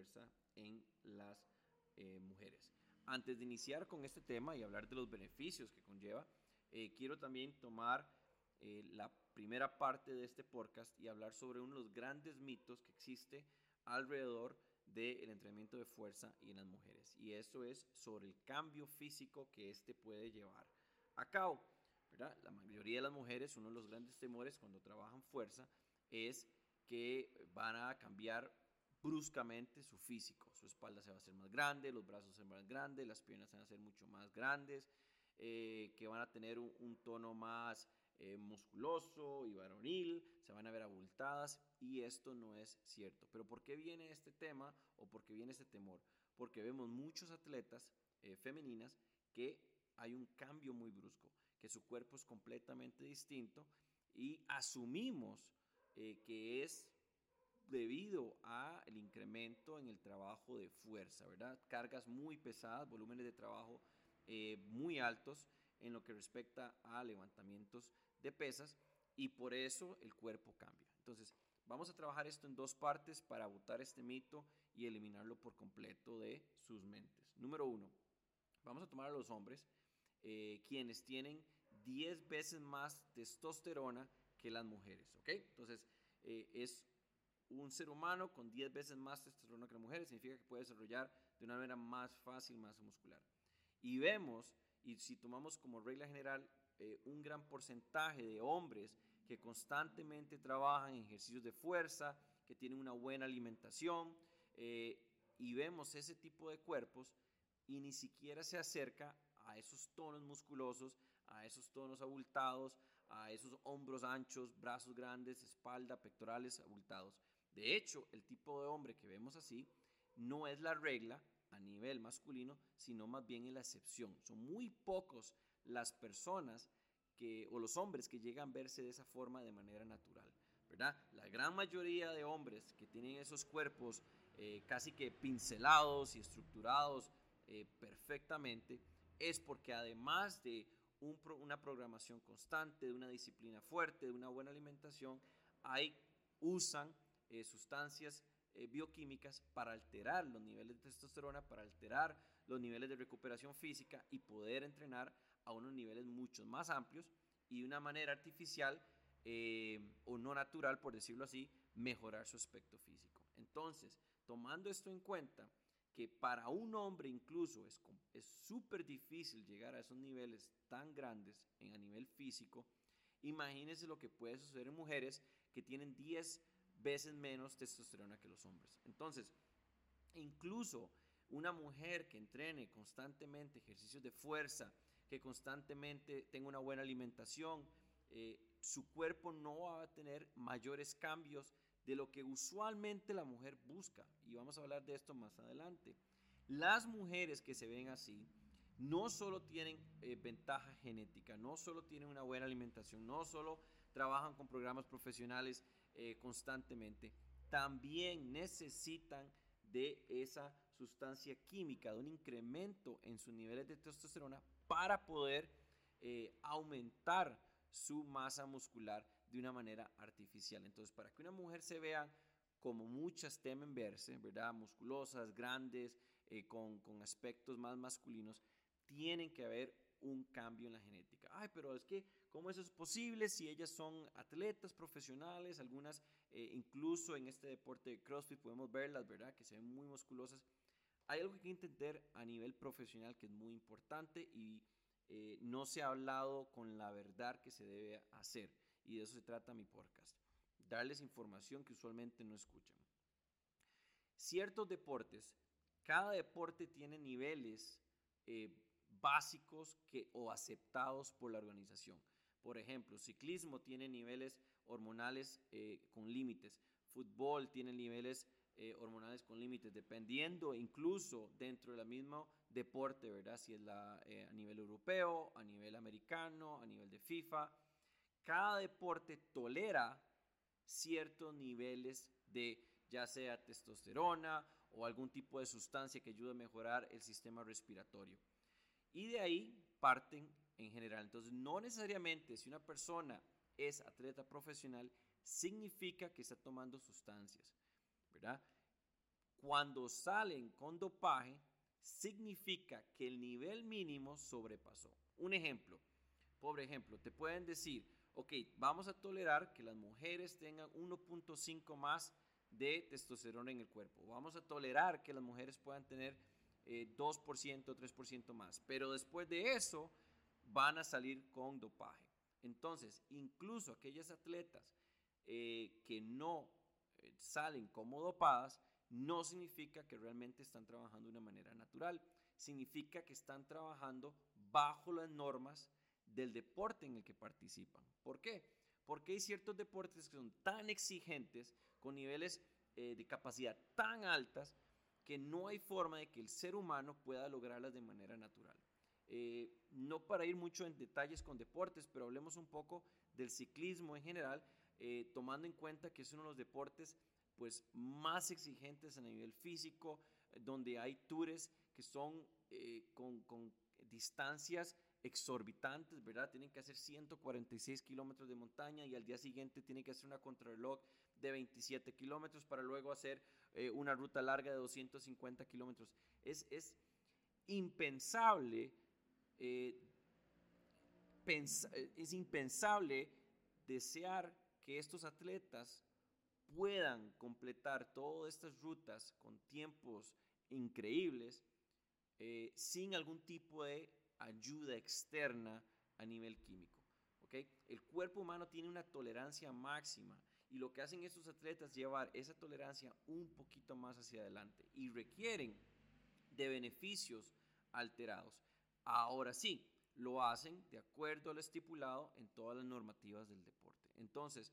fuerza en las eh, mujeres. Antes de iniciar con este tema y hablar de los beneficios que conlleva, eh, quiero también tomar eh, la primera parte de este podcast y hablar sobre uno de los grandes mitos que existe alrededor del entrenamiento de fuerza y en las mujeres. Y eso es sobre el cambio físico que este puede llevar a cabo. La mayoría de las mujeres, uno de los grandes temores cuando trabajan fuerza es que van a cambiar bruscamente su físico. Su espalda se va a hacer más grande, los brazos se van a ser más grandes, las piernas se van a ser mucho más grandes, eh, que van a tener un, tono más eh, musculoso y varonil, se van a ver abultadas y esto no es cierto. Pero ¿por qué viene este tema o por qué viene este temor? Porque vemos muchos atletas eh, femeninas que hay un cambio muy brusco, que su cuerpo es completamente distinto y asumimos que es debido al incremento en el trabajo de fuerza, ¿verdad? Cargas muy pesadas, volúmenes de trabajo eh, muy altos en lo que respecta a levantamientos de pesas y por eso el cuerpo cambia. Entonces, vamos a trabajar esto en dos partes para botar este mito y eliminarlo por completo de sus mentes. Número uno, vamos a tomar a los hombres, eh, quienes tienen 10 veces más testosterona que las mujeres, ¿ok? Entonces, eh, es un ser humano con 10 veces más testosterona que las mujeres, significa que puede desarrollar de una manera más fácil masa muscular. Y vemos, y si tomamos como regla general, eh, un gran porcentaje de hombres que constantemente trabajan en ejercicios de fuerza, que tienen una buena alimentación, eh, y vemos ese tipo de cuerpos y ni siquiera se acerca a esos tonos musculosos, a esos tonos abultados, a esos hombros anchos, brazos grandes, espalda, pectorales abultados. De hecho, el tipo de hombre que vemos así no es la regla a nivel masculino, sino más bien es la excepción. Son muy pocos las personas que, o los hombres que llegan a verse de esa forma de manera natural. ¿verdad? La gran mayoría de hombres que tienen esos cuerpos eh, casi que pincelados y estructurados eh, perfectamente es porque además de una programación constante, de una disciplina fuerte, de una buena alimentación, hay, usan eh, sustancias eh, bioquímicas para alterar los niveles de testosterona, para alterar los niveles de recuperación física y poder entrenar a unos niveles mucho más amplios y de una manera artificial eh, o no natural, por decirlo así, mejorar su aspecto físico. Entonces, tomando esto en cuenta, que para un hombre incluso es súper difícil llegar a esos niveles tan grandes en, a nivel físico, imagínense lo que puede suceder en mujeres que tienen 10 veces menos testosterona que los hombres. Entonces, incluso una mujer que entrene constantemente ejercicios de fuerza, que constantemente tenga una buena alimentación, eh, su cuerpo no va a tener mayores cambios de lo que usualmente la mujer busca. Y vamos a hablar de esto más adelante. Las mujeres que se ven así no solo tienen eh, ventaja genética, no solo tienen una buena alimentación, no solo trabajan con programas profesionales eh, constantemente, también necesitan de esa sustancia química, de un incremento en sus niveles de testosterona para poder eh, aumentar su masa muscular de una manera artificial. Entonces, para que una mujer se vea como muchas temen verse, ¿verdad? Musculosas, grandes, eh, con, con aspectos más masculinos, tienen que haber un cambio en la genética. Ay, pero es que, ¿cómo eso es posible si ellas son atletas profesionales? Algunas, eh, incluso en este deporte de CrossFit, podemos verlas, ¿verdad? Que se ven muy musculosas. Hay algo que hay que entender a nivel profesional que es muy importante y eh, no se ha hablado con la verdad que se debe hacer. Y de eso se trata mi podcast. Darles información que usualmente no escuchan. Ciertos deportes, cada deporte tiene niveles eh, básicos que, o aceptados por la organización. Por ejemplo, ciclismo tiene niveles hormonales eh, con límites, fútbol tiene niveles eh, hormonales con límites, dependiendo incluso dentro del mismo deporte, ¿verdad? Si es la, eh, a nivel europeo, a nivel americano, a nivel de FIFA. Cada deporte tolera ciertos niveles de ya sea testosterona o algún tipo de sustancia que ayude a mejorar el sistema respiratorio. Y de ahí parten en general. Entonces, no necesariamente si una persona es atleta profesional, significa que está tomando sustancias, ¿verdad? Cuando salen con dopaje, significa que el nivel mínimo sobrepasó. Un ejemplo, por ejemplo, te pueden decir, ok, vamos a tolerar que las mujeres tengan 1.5 más de testosterona en el cuerpo. Vamos a tolerar que las mujeres puedan tener 2%, eh, 3% más. Pero después de eso, van a salir con dopaje. Entonces, incluso aquellas atletas eh, que no eh, salen como dopadas, no significa que realmente están trabajando de una manera natural. Significa que están trabajando bajo las normas del deporte en el que participan. ¿Por qué? Porque hay ciertos deportes que son tan exigentes, con niveles eh, de capacidad tan altas, que no hay forma de que el ser humano pueda lograrlas de manera natural. Eh, no para ir mucho en detalles con deportes, pero hablemos un poco del ciclismo en general, eh, tomando en cuenta que es uno de los deportes pues, más exigentes a nivel físico, donde hay tours que son con, con distancias exorbitantes, ¿verdad? Tienen que hacer 146 kilómetros de montaña y al día siguiente tienen que hacer una contrarreloj de 27 kilómetros para luego hacer eh, una ruta larga de 250 kilómetros. Es, impensable, eh, es impensable desear que estos atletas puedan completar todas estas rutas con tiempos increíbles eh, sin algún tipo de ayuda externa a nivel químico. El cuerpo humano tiene una tolerancia máxima y lo que hacen estos atletas es llevar esa tolerancia un poquito más hacia adelante y requieren de beneficios alterados. Ahora sí, lo hacen de acuerdo al estipulado en todas las normativas del deporte. Entonces,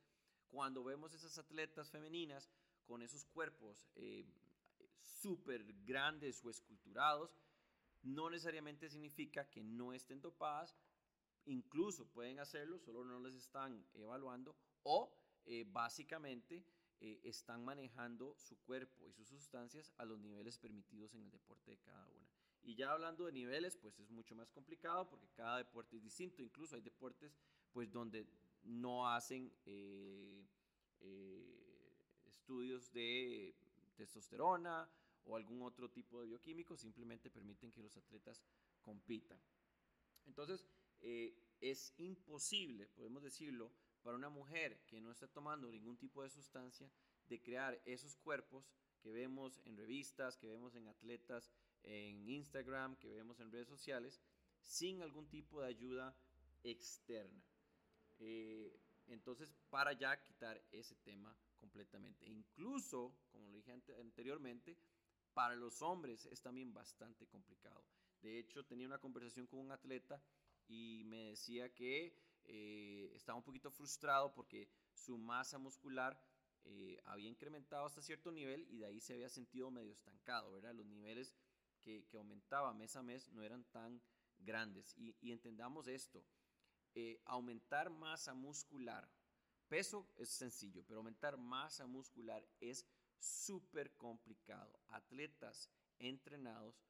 cuando vemos esas atletas femeninas con esos cuerpos eh, súper grandes o esculturados, no necesariamente significa que no estén dopadas, incluso pueden hacerlo, solo no les están evaluando o eh, básicamente eh, están manejando su cuerpo y sus sustancias a los niveles permitidos en el deporte de cada una. Y ya hablando de niveles, pues es mucho más complicado porque cada deporte es distinto, incluso hay deportes pues donde no hacen eh, estudios de testosterona o algún otro tipo de bioquímico, simplemente permiten que los atletas compitan. Entonces, eh, es imposible, podemos decirlo, para una mujer que no está tomando ningún tipo de sustancia, de crear esos cuerpos que vemos en revistas, que vemos en atletas, en Instagram, que vemos en redes sociales, sin algún tipo de ayuda externa. Eh, entonces, para ya quitar ese tema completamente. incluso, como lo dije anteriormente, para los hombres es también bastante complicado. De hecho, tenía una conversación con un atleta y me decía que eh, estaba un poquito frustrado porque su masa muscular eh, había incrementado hasta cierto nivel y de ahí se había sentido medio estancado, ¿verdad? Los niveles que, que aumentaba mes a mes no eran tan grandes. Y, entendamos esto, eh, aumentar masa muscular, peso es sencillo, pero aumentar masa muscular es súper complicado. Atletas entrenados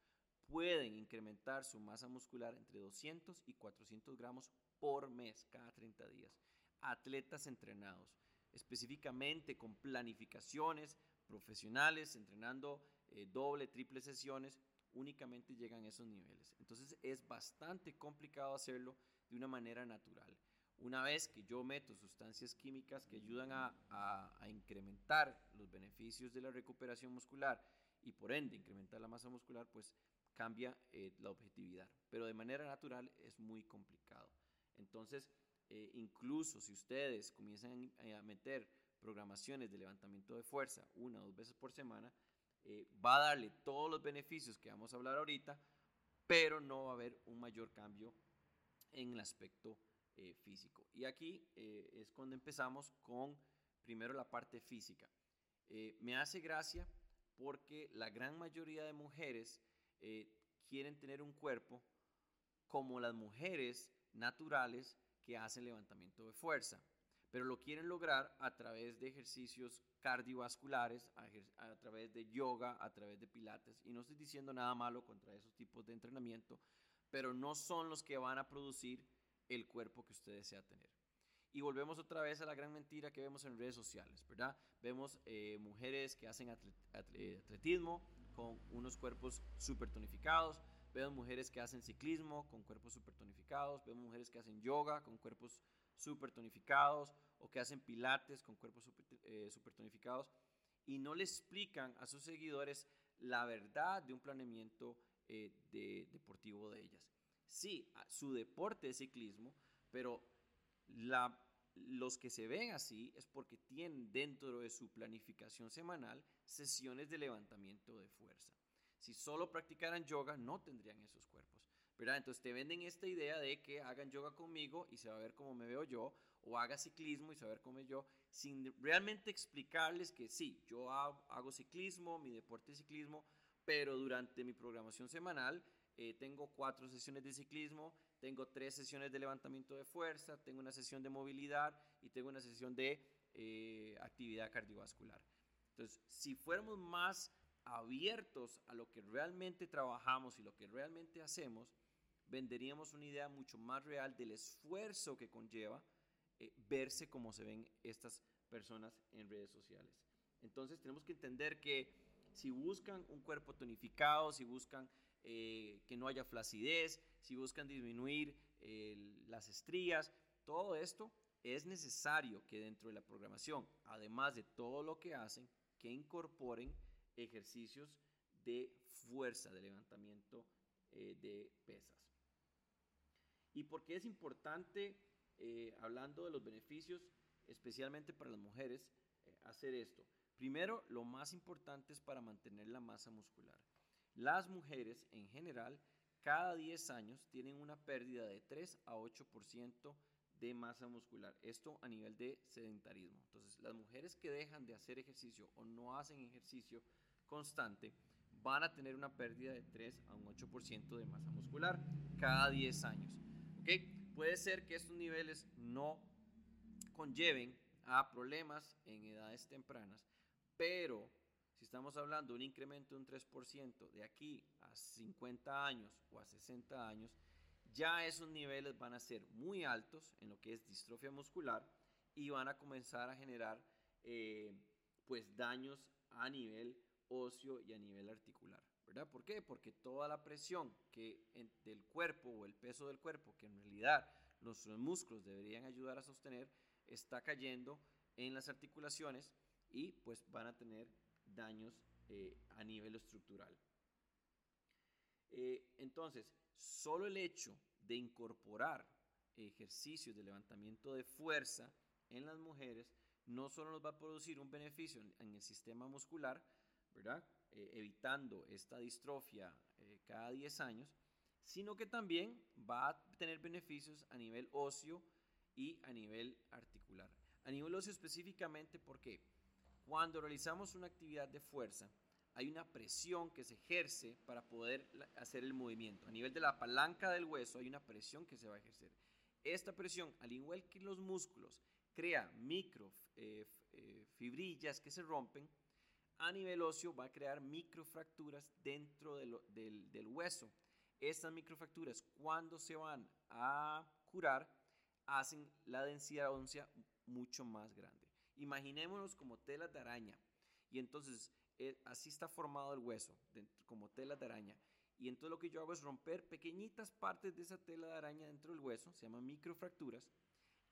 pueden incrementar su masa muscular entre 200 y 400 gramos por mes cada 30 días. Atletas entrenados, específicamente con planificaciones profesionales, entrenando eh, doble, triple sesiones, únicamente llegan a esos niveles. Entonces es bastante complicado hacerlo de una manera natural. Una vez que yo meto sustancias químicas que ayudan a, incrementar los beneficios de la recuperación muscular y por ende incrementar la masa muscular, pues cambia eh, la objetividad. Pero de manera natural es muy complicado. Entonces, eh, incluso si ustedes comienzan a meter programaciones de levantamiento de fuerza una o dos veces por semana, eh, va a darle todos los beneficios que vamos a hablar ahorita, pero no va a haber un mayor cambio en el aspecto eh, físico. Y aquí eh, es cuando empezamos con primero la parte física. Me hace gracia porque la gran mayoría de mujeres quieren tener un cuerpo como las mujeres naturales que hacen levantamiento de fuerza, pero lo quieren lograr a través de ejercicios cardiovasculares, a, través de yoga, a través de pilates. Y no estoy diciendo nada malo contra esos tipos de entrenamiento, pero no son los que van a producir el cuerpo que usted desea tener. Y volvemos otra vez a la gran mentira que vemos en redes sociales, ¿verdad? Vemos eh, mujeres que hacen atletismo con unos cuerpos súper tonificados, vemos mujeres que hacen ciclismo con cuerpos súper tonificados, vemos mujeres que hacen yoga con cuerpos súper tonificados o que hacen pilates con cuerpos eh, tonificados y no le explican a sus seguidores la verdad de un planeamiento eh, de, deportivo de ellas. Sí, su deporte es ciclismo, pero los que se ven así es porque tienen dentro de su planificación semanal sesiones de levantamiento de fuerza. Si solo practicaran yoga, no tendrían esos cuerpos. ¿Verdad? Entonces te venden esta idea de que hagan yoga conmigo y se va a ver cómo me veo yo, o haga ciclismo y se va a ver cómo yo, sin realmente explicarles que sí, yo hago ciclismo, mi deporte es ciclismo, pero durante mi programación semanal eh, tengo cuatro sesiones de ciclismo, tengo tres sesiones de levantamiento de fuerza, tengo una sesión de movilidad y tengo una sesión de eh, actividad cardiovascular. Entonces, si fuéramos más abiertos a lo que realmente trabajamos y lo que realmente hacemos, venderíamos una idea mucho más real del esfuerzo que conlleva eh, verse como se ven estas personas en redes sociales. Entonces tenemos que entender que si buscan un cuerpo tonificado, si buscan eh, que no haya flacidez, si buscan disminuir las estrías, todo esto es necesario que dentro de la programación, además de todo lo que hacen, que incorporen ejercicios de fuerza, de levantamiento eh, de pesas. ¿Y por qué es importante, eh, hablando de los beneficios, especialmente para las mujeres, hacer esto? Primero, lo más importante es para mantener la masa muscular. Las mujeres en general cada 10 años tienen una pérdida de 3 a 8% de masa muscular. Esto a nivel de sedentarismo. Entonces, las mujeres que dejan de hacer ejercicio o no hacen ejercicio constante van a tener una pérdida de 3 a un 8% de masa muscular cada 10 años. Puede ser que estos niveles no conlleven a problemas en edades tempranas, pero si estamos hablando de un incremento de un 3% de aquí a 50 años o a 60 años, ya esos niveles van a ser muy altos en lo que es distrofia muscular y van a comenzar a generar eh, pues daños a nivel óseo y a nivel articular. ¿Verdad? ¿Por qué? Porque toda la presión que del cuerpo o el peso del cuerpo, que en realidad nuestros músculos deberían ayudar a sostener, está cayendo en las articulaciones y pues van a tener daños eh, a nivel estructural. Eh, entonces, solo el hecho de incorporar ejercicios de levantamiento de fuerza en las mujeres no solo nos va a producir un beneficio en, el sistema muscular, ¿verdad? Eh, evitando esta distrofia cada 10 años, sino que también va a tener beneficios a nivel óseo y a nivel articular. A nivel óseo específicamente, ¿por qué? Cuando realizamos una actividad de fuerza, hay una presión que se ejerce para poder hacer el movimiento. A nivel de la palanca del hueso hay una presión que se va a ejercer. Esta presión, al igual que los músculos, crea micro eh, eh, fibrillas que se rompen. A nivel óseo va a crear microfracturas dentro del, hueso. Estas microfracturas, cuando se van a curar, hacen la densidad ósea mucho más grande. Imaginémonos como telas de araña. Y entonces eh, así está formado el hueso, como telas de araña. Y entonces lo que yo hago es romper pequeñitas partes de esa tela de araña dentro del hueso, se llaman microfracturas.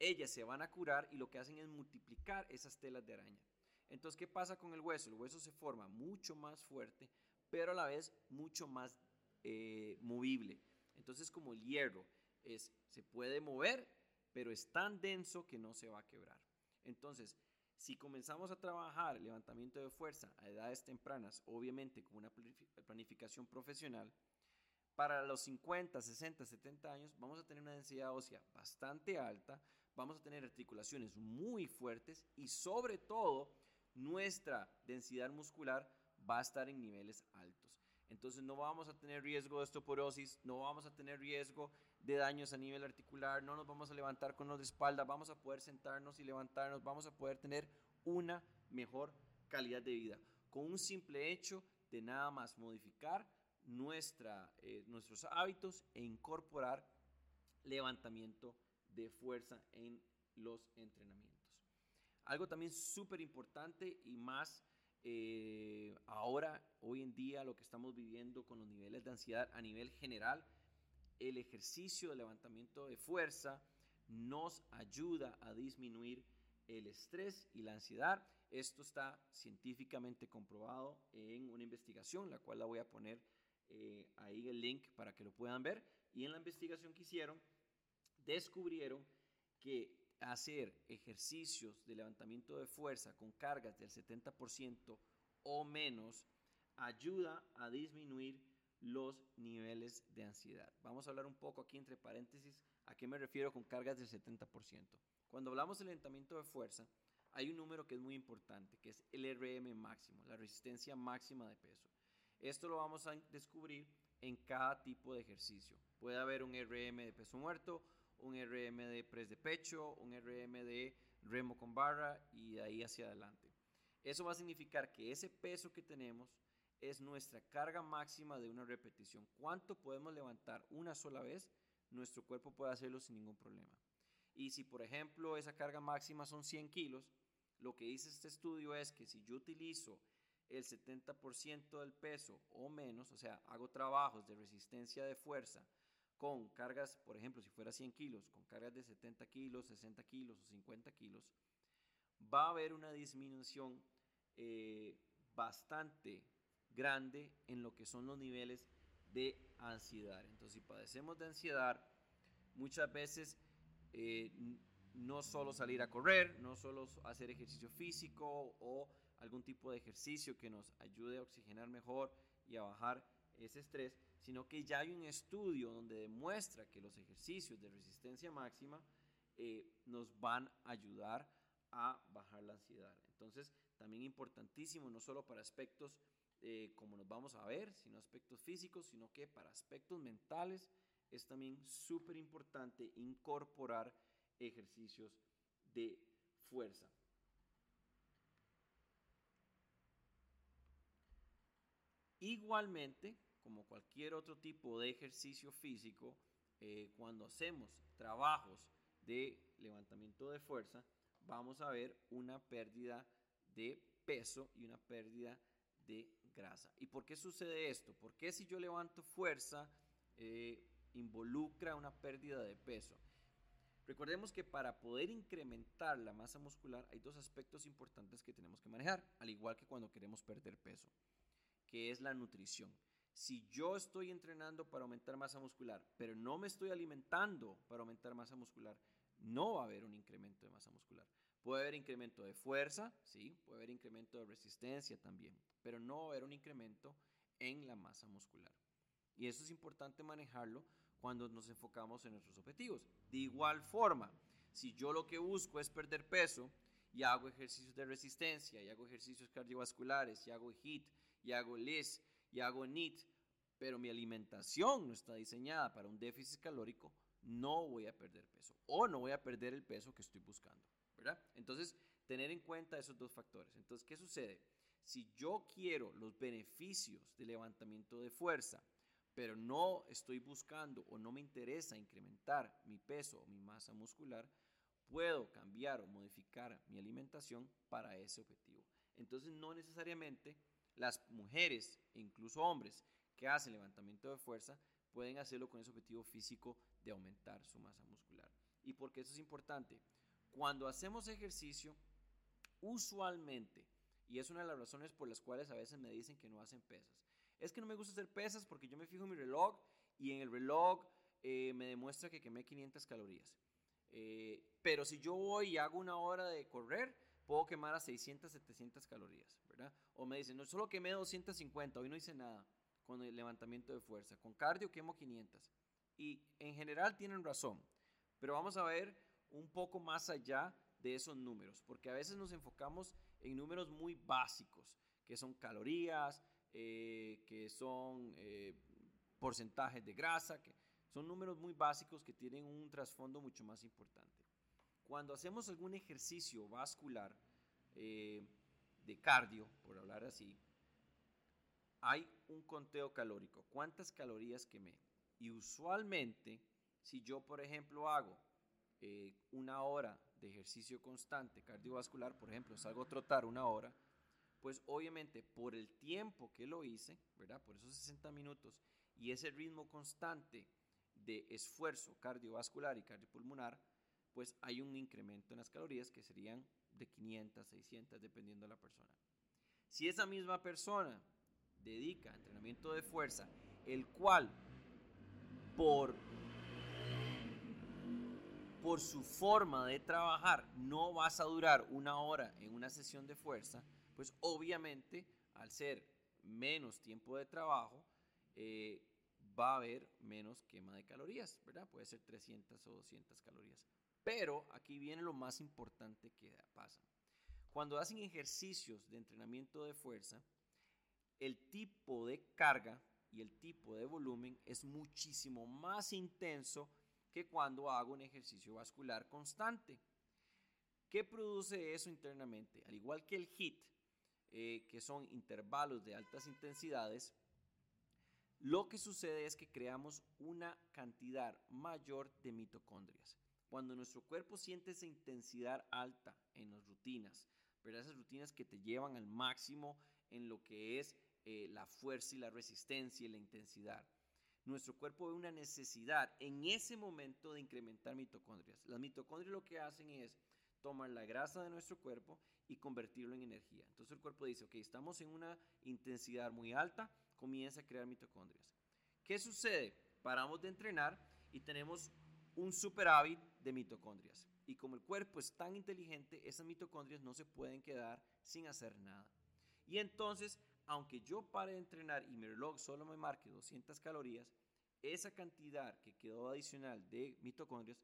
Ellas se van a curar y lo que hacen es multiplicar esas telas de araña. Entonces, ¿qué pasa con el hueso? El hueso se forma mucho más fuerte, pero a la vez mucho más eh, movible. Entonces, como el hierro es, se puede mover, pero es tan denso que no se va a quebrar. Entonces, si comenzamos a trabajar levantamiento de fuerza a edades tempranas, obviamente con una planificación profesional, para los 50, 60, 70 años vamos a tener una densidad ósea bastante alta, vamos a tener articulaciones muy fuertes y sobre todo nuestra densidad muscular va a estar en niveles altos. Entonces no vamos a tener riesgo de osteoporosis, no vamos a tener riesgo de daños a nivel articular, no nos vamos a levantar con los de espalda, vamos a poder sentarnos y levantarnos, vamos a poder tener una mejor calidad de vida. Con un simple hecho de nada más modificar eh, nuestros hábitos e incorporar levantamiento de fuerza en los entrenamientos. Algo también súper importante y más eh, ahora, hoy en día, lo que estamos viviendo con los niveles de ansiedad a nivel general, el ejercicio de levantamiento de fuerza nos ayuda a disminuir el estrés y la ansiedad. Esto está científicamente comprobado en una investigación, la cual la voy a poner eh, ahí el link para que lo puedan ver. Y en la investigación que hicieron, descubrieron que hacer ejercicios de levantamiento de fuerza con cargas del 70% o menos ayuda a disminuir los niveles de ansiedad. Vamos a hablar un poco aquí entre paréntesis a qué me refiero con cargas del 70%. Cuando hablamos de levantamiento de fuerza, hay un número que es muy importante, que es el RM máximo, la resistencia máxima de peso. Esto lo vamos a descubrir en cada tipo de ejercicio. Puede haber un RM de peso muerto, un RM de press de pecho, un RM de remo con barra y de ahí hacia adelante. Eso va a significar que ese peso que tenemos es nuestra carga máxima de una repetición. ¿Cuánto podemos levantar una sola vez? Nuestro cuerpo puede hacerlo sin ningún problema. Y si, por ejemplo, esa carga máxima son 100 kilos, lo que dice este estudio es que si yo utilizo el 70% del peso o menos, o sea, hago trabajos de resistencia de fuerza con cargas, por ejemplo, si fuera 100 kilos, con cargas de 70 kilos, 60 kilos o 50 kilos, va a haber una disminución eh, bastante grande en lo que son los niveles de ansiedad. Entonces, si padecemos de ansiedad, muchas veces eh, no solo salir a correr, no solo hacer ejercicio físico o algún tipo de ejercicio que nos ayude a oxigenar mejor y a bajar ese estrés, sino que ya hay un estudio donde demuestra que los ejercicios de resistencia máxima eh, nos van a ayudar a bajar la ansiedad. Entonces, también importantísimo, no solo para aspectos eh, como nos vamos a ver, sino aspectos físicos, sino que para aspectos mentales es también súper importante incorporar ejercicios de fuerza. Igualmente, como cualquier otro tipo de ejercicio físico, eh, cuando hacemos trabajos de levantamiento de fuerza, vamos a ver una pérdida de peso y una pérdida de grasa. ¿Y por qué sucede esto? Porque si yo levanto fuerza, eh, involucra una pérdida de peso. Recordemos que para poder incrementar la masa muscular hay dos aspectos importantes que tenemos que manejar, al igual que cuando queremos perder peso, que es la nutrición. Si yo estoy entrenando para aumentar masa muscular, pero no me estoy alimentando para aumentar masa muscular, no va a haber un incremento de masa muscular. Puede haber incremento de fuerza, sí, puede haber incremento de resistencia también, pero no va a haber un incremento en la masa muscular. Y eso es importante manejarlo cuando nos enfocamos en nuestros objetivos. De igual forma, si yo lo que busco es perder peso y hago ejercicios de resistencia, y hago ejercicios cardiovasculares, y hago HIIT, y hago LIS, y hago NIT, pero mi alimentación no está diseñada para un déficit calórico, no voy a perder peso o no voy a perder el peso que estoy buscando, ¿verdad? Entonces, tener en cuenta esos dos factores. Entonces, ¿qué sucede? Si yo quiero los beneficios de levantamiento de fuerza, pero no estoy buscando o no me interesa incrementar mi peso o mi masa muscular, puedo cambiar o modificar mi alimentación para ese objetivo. Entonces, no necesariamente las mujeres e incluso hombres que hacen levantamiento de fuerza pueden hacerlo con ese objetivo físico de aumentar su masa muscular. ¿Y por qué eso es importante? Cuando hacemos ejercicio, usualmente, y es una de las razones por las cuales a veces me dicen que no hacen pesas, es que no me gusta hacer pesas porque yo me fijo en mi reloj y en el reloj eh, me demuestra que quemé 500 calorías. Eh, pero si yo voy y hago una hora de correr, puedo quemar a 600, 700 calorías, ¿verdad? O me dicen, no, solo quemé 250, hoy no hice nada con el levantamiento de fuerza. Con cardio quemo 500. Y en general tienen razón, pero vamos a ver un poco más allá de esos números, porque a veces nos enfocamos en números muy básicos, que son calorías, eh, que son eh, porcentajes de grasa, que son números muy básicos que tienen un trasfondo mucho más importante. Cuando hacemos algún ejercicio vascular eh, de cardio, por hablar así, hay un conteo calórico. ¿Cuántas calorías quemé? Y usualmente, si yo, por ejemplo, hago eh, una hora de ejercicio constante cardiovascular, por ejemplo, salgo a trotar una hora, pues obviamente por el tiempo que lo hice, ¿verdad? Por esos 60 minutos y ese ritmo constante de esfuerzo cardiovascular y cardiopulmonar, pues hay un incremento en las calorías que serían de 500, 600, dependiendo de la persona. Si esa misma persona dedica entrenamiento de fuerza, el cual por, por su forma de trabajar no vas a durar una hora en una sesión de fuerza, pues obviamente al ser menos tiempo de trabajo, eh, va a haber menos quema de calorías, ¿verdad? Puede ser 300 o 200 calorías. Pero aquí viene lo más importante que pasa. Cuando hacen ejercicios de entrenamiento de fuerza, el tipo de carga y el tipo de volumen es muchísimo más intenso que cuando hago un ejercicio vascular constante. ¿Qué produce eso internamente? Al igual que el HIT, eh, que son intervalos de altas intensidades, lo que sucede es que creamos una cantidad mayor de mitocondrias. Cuando nuestro cuerpo siente esa intensidad alta en las rutinas, pero esas rutinas que te llevan al máximo en lo que es eh, la fuerza y la resistencia y la intensidad. Nuestro cuerpo ve una necesidad en ese momento de incrementar mitocondrias. Las mitocondrias lo que hacen es tomar la grasa de nuestro cuerpo y convertirlo en energía. Entonces el cuerpo dice, ok, estamos en una intensidad muy alta, comienza a crear mitocondrias. ¿Qué sucede? Paramos de entrenar y tenemos un superávit de mitocondrias. Y como el cuerpo es tan inteligente, esas mitocondrias no se pueden quedar sin hacer nada. Y entonces aunque yo pare de entrenar y mi reloj solo me marque 200 calorías, esa cantidad que quedó adicional de mitocondrias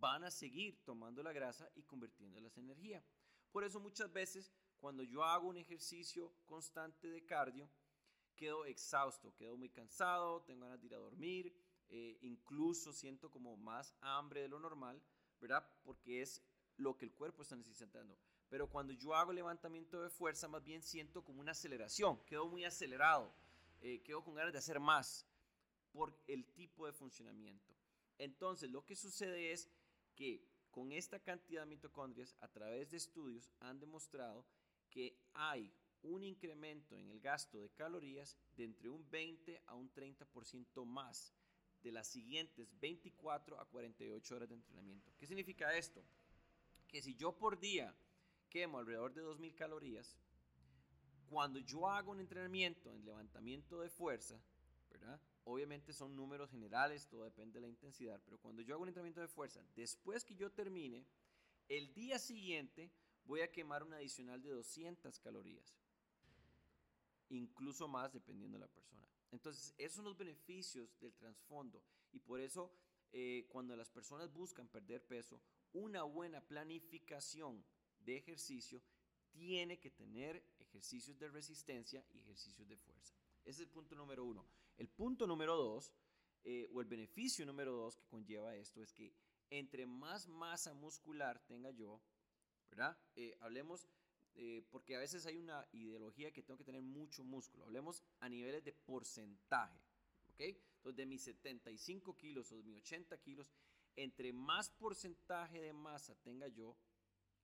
van a seguir tomando la grasa y convirtiéndolas en energía. Por eso muchas veces cuando yo hago un ejercicio constante de cardio, quedo exhausto, quedo muy cansado, tengo ganas de ir a dormir, eh, incluso siento como más hambre de lo normal, ¿verdad? Porque es lo que el cuerpo está necesitando. Pero cuando yo hago levantamiento de fuerza, más bien siento como una aceleración, quedo muy acelerado, eh, quedo con ganas de hacer más por el tipo de funcionamiento. Entonces, lo que sucede es que con esta cantidad de mitocondrias, a través de estudios, han demostrado que hay un incremento en el gasto de calorías de entre un 20 a un 30% más de las siguientes 24 a 48 horas de entrenamiento. ¿Qué significa esto? Que si yo por día quemo alrededor de 2.000 calorías, cuando yo hago un entrenamiento en levantamiento de fuerza, ¿verdad? Obviamente son números generales, todo depende de la intensidad, pero cuando yo hago un entrenamiento de fuerza, después que yo termine, el día siguiente voy a quemar un adicional de 200 calorías, incluso más dependiendo de la persona. Entonces, esos son los beneficios del trasfondo y por eso eh, cuando las personas buscan perder peso, una buena planificación de ejercicio tiene que tener ejercicios de resistencia y ejercicios de fuerza. Ese es el punto número uno. El punto número dos, eh, o el beneficio número dos que conlleva esto, es que entre más masa muscular tenga yo, ¿verdad? Eh, hablemos, eh, porque a veces hay una ideología que tengo que tener mucho músculo. Hablemos a niveles de porcentaje, ¿ok? Entonces, de mis 75 kilos o de mis 80 kilos, entre más porcentaje de masa tenga yo,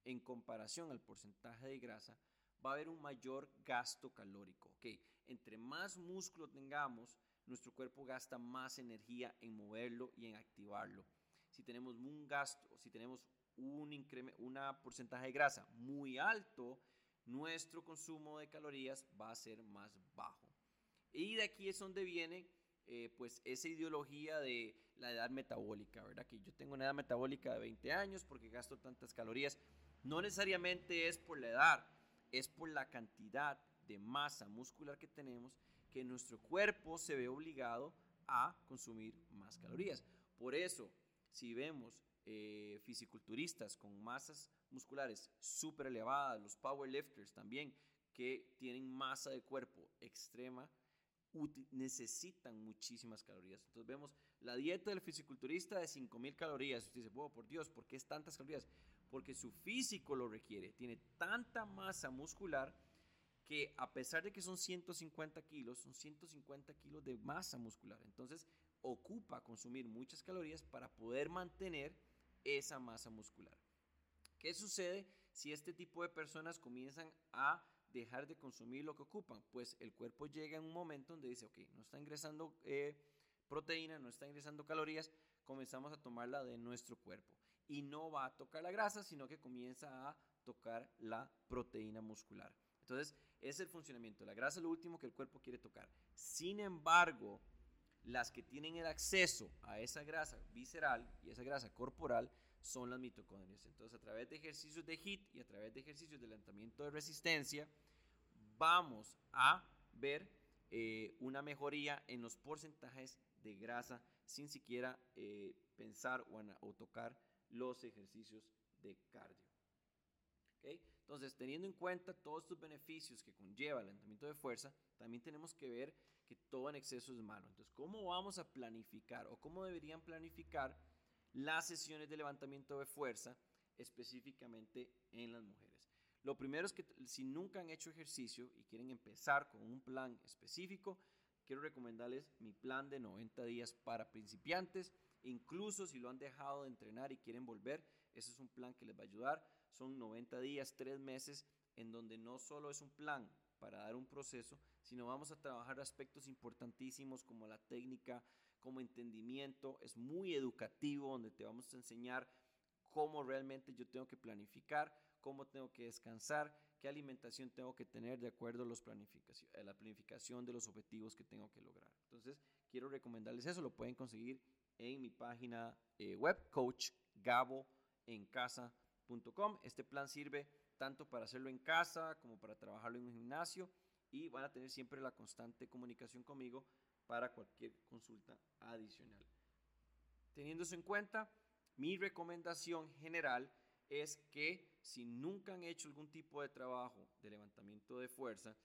en comparación al porcentaje de grasa, va a haber un mayor gasto calórico. ¿okay? Entre más músculo tengamos, nuestro cuerpo gasta más energía en moverlo y en activarlo. Si tenemos un gasto, si tenemos un una porcentaje de grasa muy alto, nuestro consumo de calorías va a ser más bajo. Y de aquí es donde viene eh, pues esa ideología de la edad metabólica, ¿verdad? Que yo tengo una edad metabólica de 20 años porque gasto tantas calorías. No necesariamente es por la edad, es por la cantidad de masa muscular que tenemos que nuestro cuerpo se ve obligado a consumir más calorías. Por eso, si vemos eh, fisiculturistas con masas musculares súper elevadas, los powerlifters también, que tienen masa de cuerpo extrema, necesitan muchísimas calorías. Entonces vemos la dieta del fisiculturista de 5.000 calorías. Usted dice, oh, por Dios, ¿por qué es tantas calorías? porque su físico lo requiere. Tiene tanta masa muscular que a pesar de que son 150 kilos, son 150 kilos de masa muscular. Entonces ocupa consumir muchas calorías para poder mantener esa masa muscular. ¿Qué sucede si este tipo de personas comienzan a dejar de consumir lo que ocupan? Pues el cuerpo llega en un momento donde dice, ok, no está ingresando eh, proteína, no está ingresando calorías, comenzamos a tomarla de nuestro cuerpo. Y no va a tocar la grasa, sino que comienza a tocar la proteína muscular. Entonces, es el funcionamiento. La grasa es lo último que el cuerpo quiere tocar. Sin embargo, las que tienen el acceso a esa grasa visceral y esa grasa corporal son las mitocondrias. Entonces, a través de ejercicios de HIT y a través de ejercicios de levantamiento de resistencia, vamos a ver eh, una mejoría en los porcentajes de grasa sin siquiera eh, pensar o, tocar los ejercicios de cardio. Entonces, teniendo en cuenta todos estos beneficios que conlleva el entrenamiento de fuerza, también tenemos que ver que todo en exceso es malo. Entonces, ¿cómo vamos a planificar o cómo deberían planificar las sesiones de levantamiento de fuerza específicamente en las mujeres. Lo primero es que si nunca han hecho ejercicio y quieren empezar con un plan específico, quiero recomendarles mi plan de 90 días para principiantes. Incluso si lo han dejado de entrenar y quieren volver, ese es un plan que les va a ayudar. Son 90 días, 3 meses, en donde no solo es un plan para dar un proceso, sino vamos a trabajar aspectos importantísimos como la técnica, como entendimiento, es muy educativo donde te vamos a enseñar cómo realmente yo tengo que planificar, cómo tengo que descansar, qué alimentación tengo que tener de acuerdo a, los planificación, a la planificación de los objetivos que tengo que lograr. Entonces, quiero recomendarles eso, lo pueden conseguir en mi página eh, web, Este plan sirve tanto para hacerlo en casa como para trabajarlo en un gimnasio y van a tener siempre la constante comunicación conmigo para cualquier consulta adicional. Teniendo eso en cuenta, mi recomendación general es que si nunca han hecho algún tipo de trabajo de levantamiento de fuerza,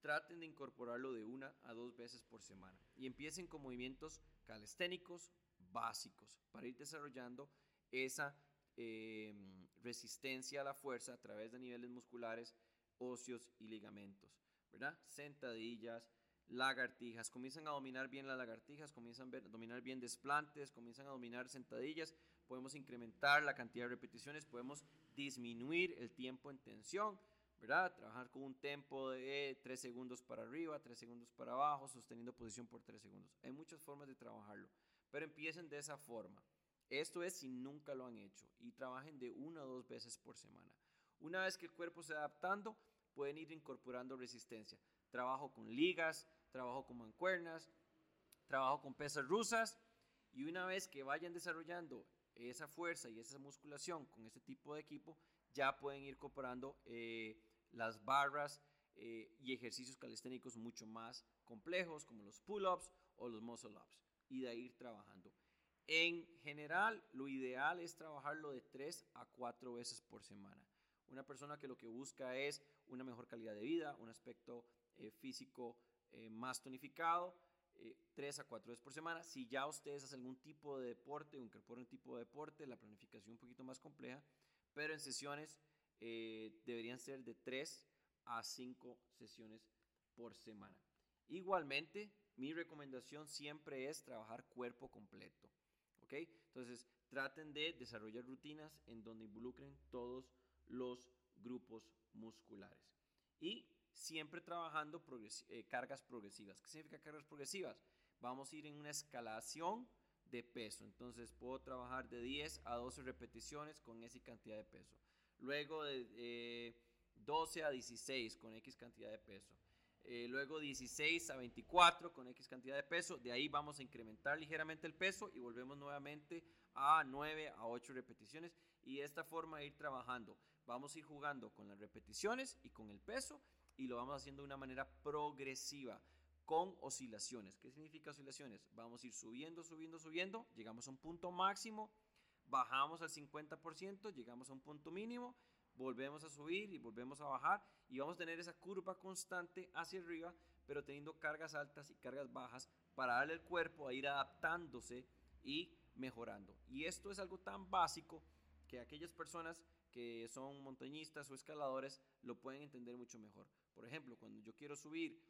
traten de incorporarlo de una a dos veces por semana y empiecen con movimientos calesténicos básicos para ir desarrollando esa em, resistencia a la fuerza a través de niveles musculares, óseos y ligamentos, ¿verdad? Sentadillas, lagartijas, comienzan a dominar bien las lagartijas, comienzan a dominar bien desplantes, comienzan a dominar sentadillas, podemos incrementar la cantidad de repeticiones, podemos disminuir el tiempo en tensión, ¿verdad? Trabajar con un tempo de 3 segundos para arriba, 3 segundos para abajo, sosteniendo posición por 3 segundos. Hay muchas formas de trabajarlo, pero empiecen de esa forma. Esto es si nunca lo han hecho y trabajen de una o dos veces por semana. Una vez que el cuerpo se adaptando, pueden ir incorporando resistencia. Trabajo con ligas, trabajo con mancuernas, trabajo con pesas rusas y una vez que vayan desarrollando esa fuerza y esa musculación con este tipo de equipo, ya pueden ir incorporando eh, las barras eh, y ejercicios calisténicos mucho más complejos como los pull-ups o los muscle-ups y de ir trabajando. En general, lo ideal es trabajarlo de 3 a 4 veces por semana. Una persona que lo que busca es una mejor calidad de vida, un aspecto eh, físico eh, más tonificado, eh, tres a cuatro veces por semana. Si ya ustedes hacen algún tipo de deporte incorporan un tipo de deporte, la planificación un poquito más compleja, pero en sesiones eh, deberían ser de tres a cinco sesiones por semana. Igualmente, mi recomendación siempre es trabajar cuerpo completo. ¿Ok? Entonces, traten de desarrollar rutinas en donde involucren todos los grupos musculares. Y siempre trabajando eh, cargas progresivas. ¿Qué significa cargas progresivas? Vamos a ir en una escalación de peso. Entonces puedo trabajar de 10 a 12 repeticiones con esa cantidad de peso. Luego de 12 eh, a 16 con X cantidad de peso. Eh, luego 16 a 24 con X cantidad de peso. De ahí vamos a incrementar ligeramente el peso y volvemos nuevamente a 9 a 8 repeticiones. Y de esta forma ir trabajando. Vamos a ir jugando con las repeticiones y con el peso y lo vamos haciendo de una manera progresiva, con oscilaciones. ¿Qué significa oscilaciones? Vamos a ir subiendo, subiendo, subiendo, llegamos a un punto máximo, bajamos al 50%, llegamos a un punto mínimo, volvemos a subir y volvemos a bajar y vamos a tener esa curva constante hacia arriba, pero teniendo cargas altas y cargas bajas para darle al cuerpo a ir adaptándose y mejorando. Y esto es algo tan básico que aquellas personas que son montañistas o escaladores lo pueden entender mucho mejor. Por ejemplo, cuando yo quiero subir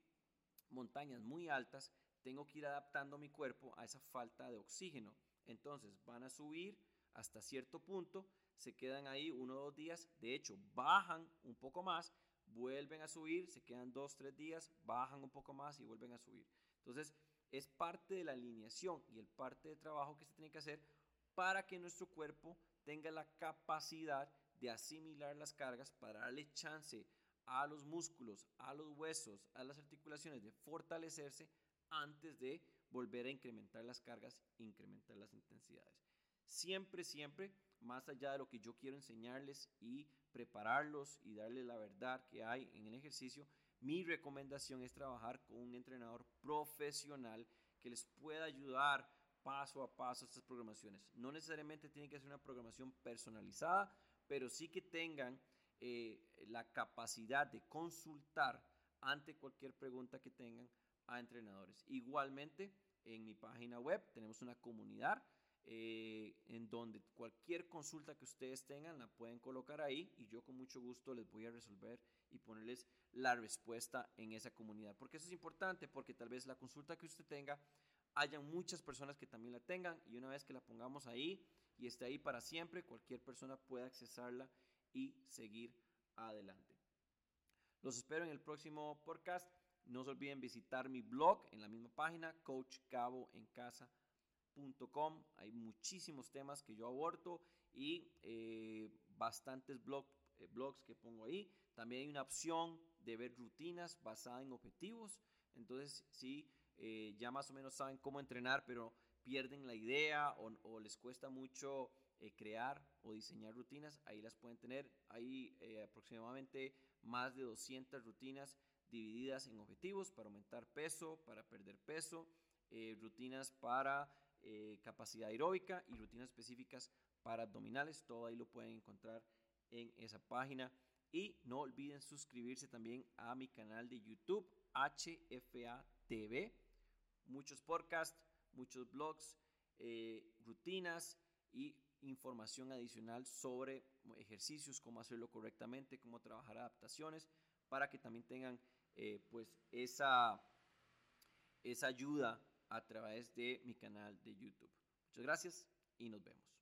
montañas muy altas, tengo que ir adaptando mi cuerpo a esa falta de oxígeno. Entonces van a subir hasta cierto punto, se quedan ahí uno o dos días, de hecho bajan un poco más, vuelven a subir, se quedan dos, tres días, bajan un poco más y vuelven a subir. Entonces es parte de la alineación y el parte de trabajo que se tiene que hacer para que nuestro cuerpo tenga la capacidad de asimilar las cargas para darle chance a los músculos, a los huesos, a las articulaciones de fortalecerse antes de volver a incrementar las cargas, incrementar las intensidades. Siempre, siempre, más allá de lo que yo quiero enseñarles y prepararlos y darles la verdad que hay en el ejercicio, mi recomendación es trabajar con un entrenador profesional que les pueda ayudar paso a paso a estas programaciones. No necesariamente tiene que ser una programación personalizada, pero sí que tengan eh, la capacidad de consultar ante cualquier pregunta que tengan a entrenadores. Igualmente, en mi página web tenemos una comunidad eh, en donde cualquier consulta que ustedes tengan la pueden colocar ahí y yo con mucho gusto les voy a resolver y ponerles la respuesta en esa comunidad. Porque eso es importante, porque tal vez la consulta que usted tenga, haya muchas personas que también la tengan y una vez que la pongamos ahí y esté ahí para siempre, cualquier persona pueda accesarla y seguir adelante. Los espero en el próximo podcast. No se olviden visitar mi blog en la misma página, coachcaboencasa.com. Hay muchísimos temas que yo aborto y eh, bastantes blog, eh, blogs que pongo ahí. También hay una opción de ver rutinas basadas en objetivos. Entonces, si eh, ya más o menos saben cómo entrenar, pero pierden la idea o, les cuesta mucho crear o diseñar rutinas, ahí las pueden tener. Hay aproximadamente más de 200 rutinas divididas en objetivos para aumentar peso, para perder peso, eh, rutinas para eh, capacidad aeróbica y rutinas específicas para abdominales. Todo ahí lo pueden encontrar en esa página. Y no olviden suscribirse también a mi canal de YouTube, HFA TV. Muchos podcasts, muchos blogs, eh, rutinas y información adicional sobre ejercicios, cómo hacerlo correctamente, cómo trabajar adaptaciones, para que también tengan eh, pues esa, esa ayuda a través de mi canal de YouTube. Muchas gracias y nos vemos.